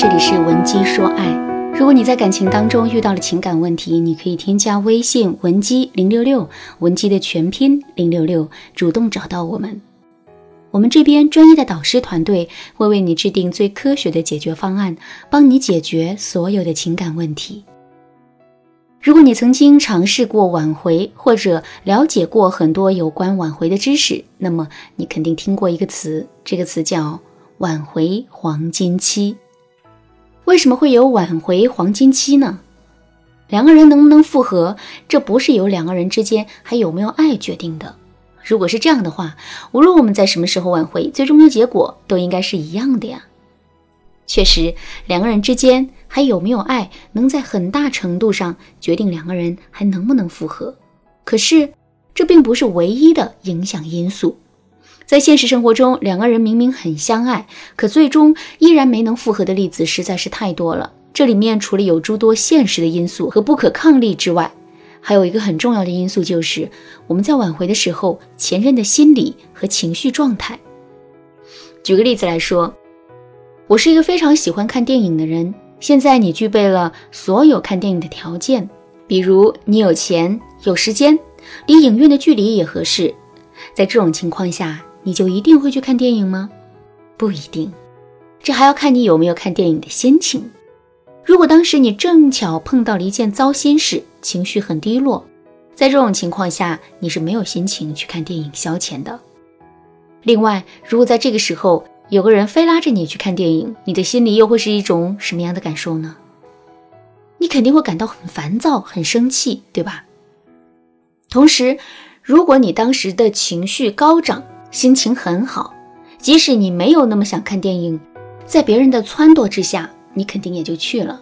这里是文姬说爱。如果你在感情当中遇到了情感问题，你可以添加微信文姬零六六，文姬的全拼零六六，主动找到我们。我们这边专业的导师团队会为你制定最科学的解决方案，帮你解决所有的情感问题。如果你曾经尝试过挽回，或者了解过很多有关挽回的知识，那么你肯定听过一个词，这个词叫。挽回黄金期，为什么会有挽回黄金期呢？两个人能不能复合，这不是由两个人之间还有没有爱决定的。如果是这样的话，无论我们在什么时候挽回，最终的结果都应该是一样的呀。确实，两个人之间还有没有爱，能在很大程度上决定两个人还能不能复合。可是，这并不是唯一的影响因素。在现实生活中，两个人明明很相爱，可最终依然没能复合的例子实在是太多了。这里面除了有诸多现实的因素和不可抗力之外，还有一个很重要的因素，就是我们在挽回的时候，前任的心理和情绪状态。举个例子来说，我是一个非常喜欢看电影的人，现在你具备了所有看电影的条件，比如你有钱、有时间，离影院的距离也合适，在这种情况下。你就一定会去看电影吗？不一定，这还要看你有没有看电影的心情。如果当时你正巧碰到了一件糟心事，情绪很低落，在这种情况下，你是没有心情去看电影消遣的。另外，如果在这个时候有个人非拉着你去看电影，你的心里又会是一种什么样的感受呢？你肯定会感到很烦躁、很生气，对吧？同时，如果你当时的情绪高涨，心情很好，即使你没有那么想看电影，在别人的撺掇之下，你肯定也就去了。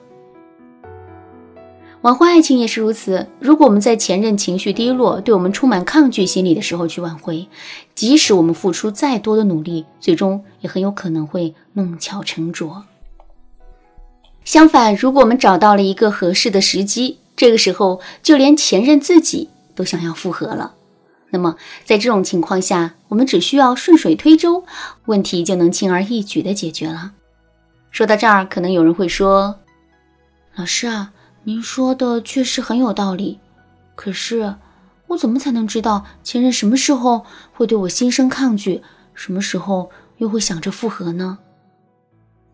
挽回爱情也是如此。如果我们在前任情绪低落、对我们充满抗拒心理的时候去挽回，即使我们付出再多的努力，最终也很有可能会弄巧成拙。相反，如果我们找到了一个合适的时机，这个时候就连前任自己都想要复合了。那么，在这种情况下，我们只需要顺水推舟，问题就能轻而易举地解决了。说到这儿，可能有人会说：“老师啊，您说的确实很有道理。可是，我怎么才能知道前任什么时候会对我心生抗拒，什么时候又会想着复合呢？”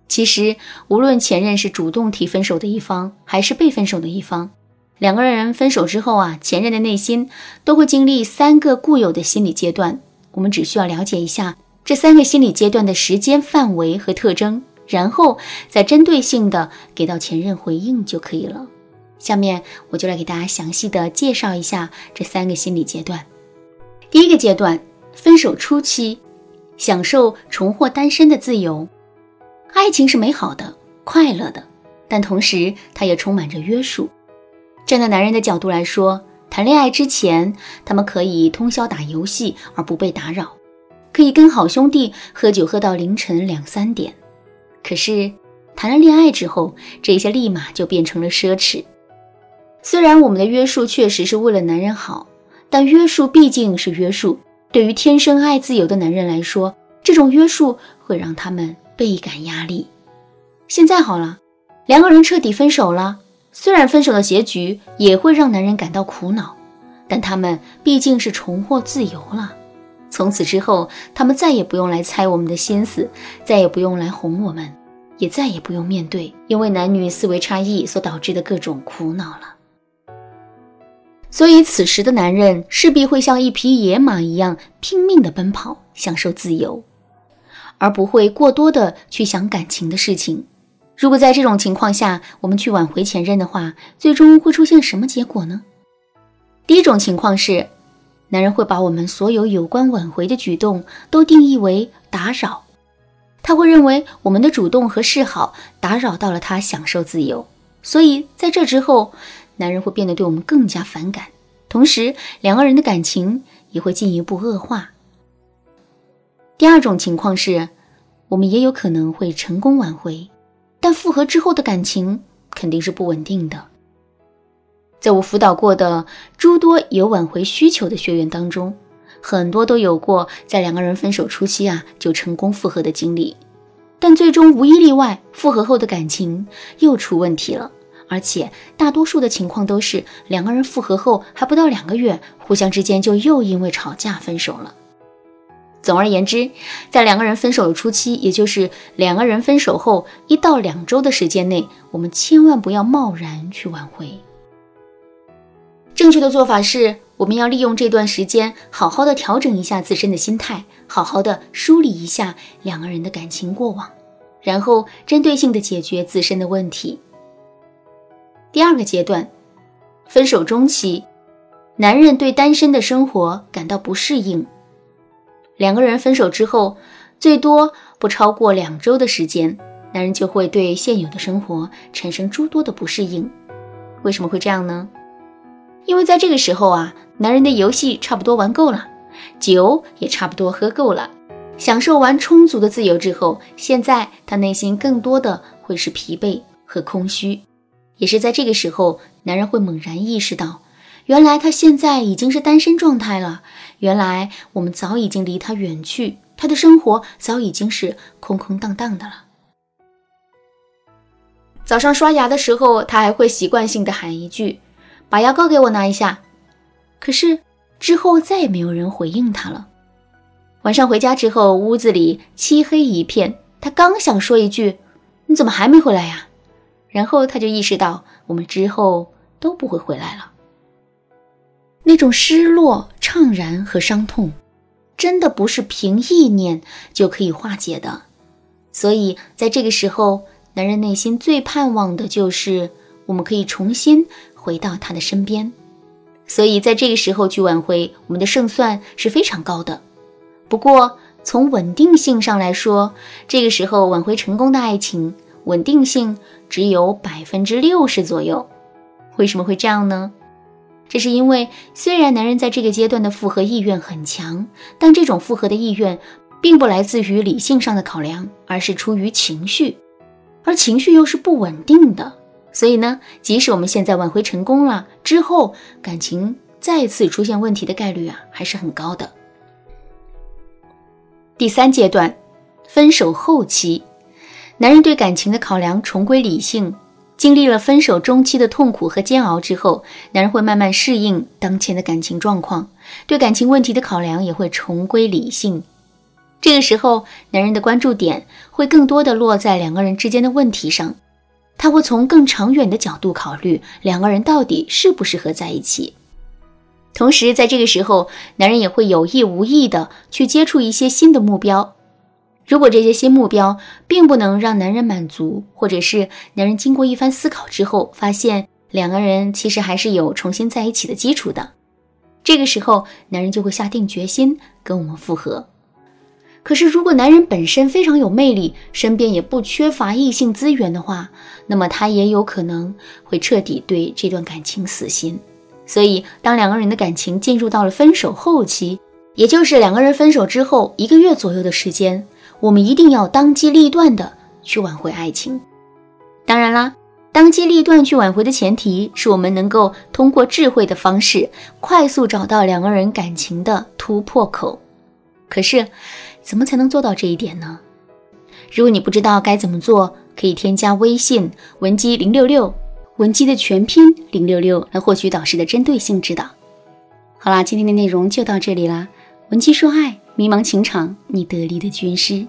其实，无论前任是主动提分手的一方，还是被分手的一方。两个人分手之后啊，前任的内心都会经历三个固有的心理阶段。我们只需要了解一下这三个心理阶段的时间范围和特征，然后再针对性的给到前任回应就可以了。下面我就来给大家详细的介绍一下这三个心理阶段。第一个阶段，分手初期，享受重获单身的自由。爱情是美好的、快乐的，但同时它也充满着约束。站在男人的角度来说，谈恋爱之前，他们可以通宵打游戏而不被打扰，可以跟好兄弟喝酒喝到凌晨两三点。可是谈了恋爱之后，这些立马就变成了奢侈。虽然我们的约束确实是为了男人好，但约束毕竟是约束。对于天生爱自由的男人来说，这种约束会让他们倍感压力。现在好了，两个人彻底分手了。虽然分手的结局也会让男人感到苦恼，但他们毕竟是重获自由了。从此之后，他们再也不用来猜我们的心思，再也不用来哄我们，也再也不用面对因为男女思维差异所导致的各种苦恼了。所以，此时的男人势必会像一匹野马一样拼命地奔跑，享受自由，而不会过多的去想感情的事情。如果在这种情况下，我们去挽回前任的话，最终会出现什么结果呢？第一种情况是，男人会把我们所有有关挽回的举动都定义为打扰，他会认为我们的主动和示好打扰到了他享受自由，所以在这之后，男人会变得对我们更加反感，同时两个人的感情也会进一步恶化。第二种情况是，我们也有可能会成功挽回。但复合之后的感情肯定是不稳定的。在我辅导过的诸多有挽回需求的学员当中，很多都有过在两个人分手初期啊就成功复合的经历。但最终无一例外，复合后的感情又出问题了。而且大多数的情况都是两个人复合后还不到两个月，互相之间就又因为吵架分手了。总而言之，在两个人分手的初期，也就是两个人分手后一到两周的时间内，我们千万不要贸然去挽回。正确的做法是，我们要利用这段时间，好好的调整一下自身的心态，好好的梳理一下两个人的感情过往，然后针对性的解决自身的问题。第二个阶段，分手中期，男人对单身的生活感到不适应。两个人分手之后，最多不超过两周的时间，男人就会对现有的生活产生诸多的不适应。为什么会这样呢？因为在这个时候啊，男人的游戏差不多玩够了，酒也差不多喝够了，享受完充足的自由之后，现在他内心更多的会是疲惫和空虚。也是在这个时候，男人会猛然意识到。原来他现在已经是单身状态了。原来我们早已经离他远去，他的生活早已经是空空荡荡的了。早上刷牙的时候，他还会习惯性的喊一句：“把牙膏给我拿一下。”可是之后再也没有人回应他了。晚上回家之后，屋子里漆黑一片，他刚想说一句：“你怎么还没回来呀？”然后他就意识到，我们之后都不会回来了。那种失落、怅然和伤痛，真的不是凭意念就可以化解的。所以，在这个时候，男人内心最盼望的就是我们可以重新回到他的身边。所以，在这个时候去挽回，我们的胜算是非常高的。不过，从稳定性上来说，这个时候挽回成功的爱情，稳定性只有百分之六十左右。为什么会这样呢？这是因为，虽然男人在这个阶段的复合意愿很强，但这种复合的意愿并不来自于理性上的考量，而是出于情绪，而情绪又是不稳定的。所以呢，即使我们现在挽回成功了，之后感情再次出现问题的概率啊，还是很高的。第三阶段，分手后期，男人对感情的考量重归理性。经历了分手中期的痛苦和煎熬之后，男人会慢慢适应当前的感情状况，对感情问题的考量也会重归理性。这个时候，男人的关注点会更多的落在两个人之间的问题上，他会从更长远的角度考虑两个人到底适不适合在一起。同时，在这个时候，男人也会有意无意的去接触一些新的目标。如果这些新目标并不能让男人满足，或者是男人经过一番思考之后发现两个人其实还是有重新在一起的基础的，这个时候男人就会下定决心跟我们复合。可是如果男人本身非常有魅力，身边也不缺乏异性资源的话，那么他也有可能会彻底对这段感情死心。所以，当两个人的感情进入到了分手后期，也就是两个人分手之后一个月左右的时间。我们一定要当机立断的去挽回爱情。当然啦，当机立断去挽回的前提是我们能够通过智慧的方式，快速找到两个人感情的突破口。可是，怎么才能做到这一点呢？如果你不知道该怎么做，可以添加微信文姬零六六，文姬的全拼零六六，来获取导师的针对性指导。好啦，今天的内容就到这里啦，文姬说爱。迷茫情场，你得力的军师。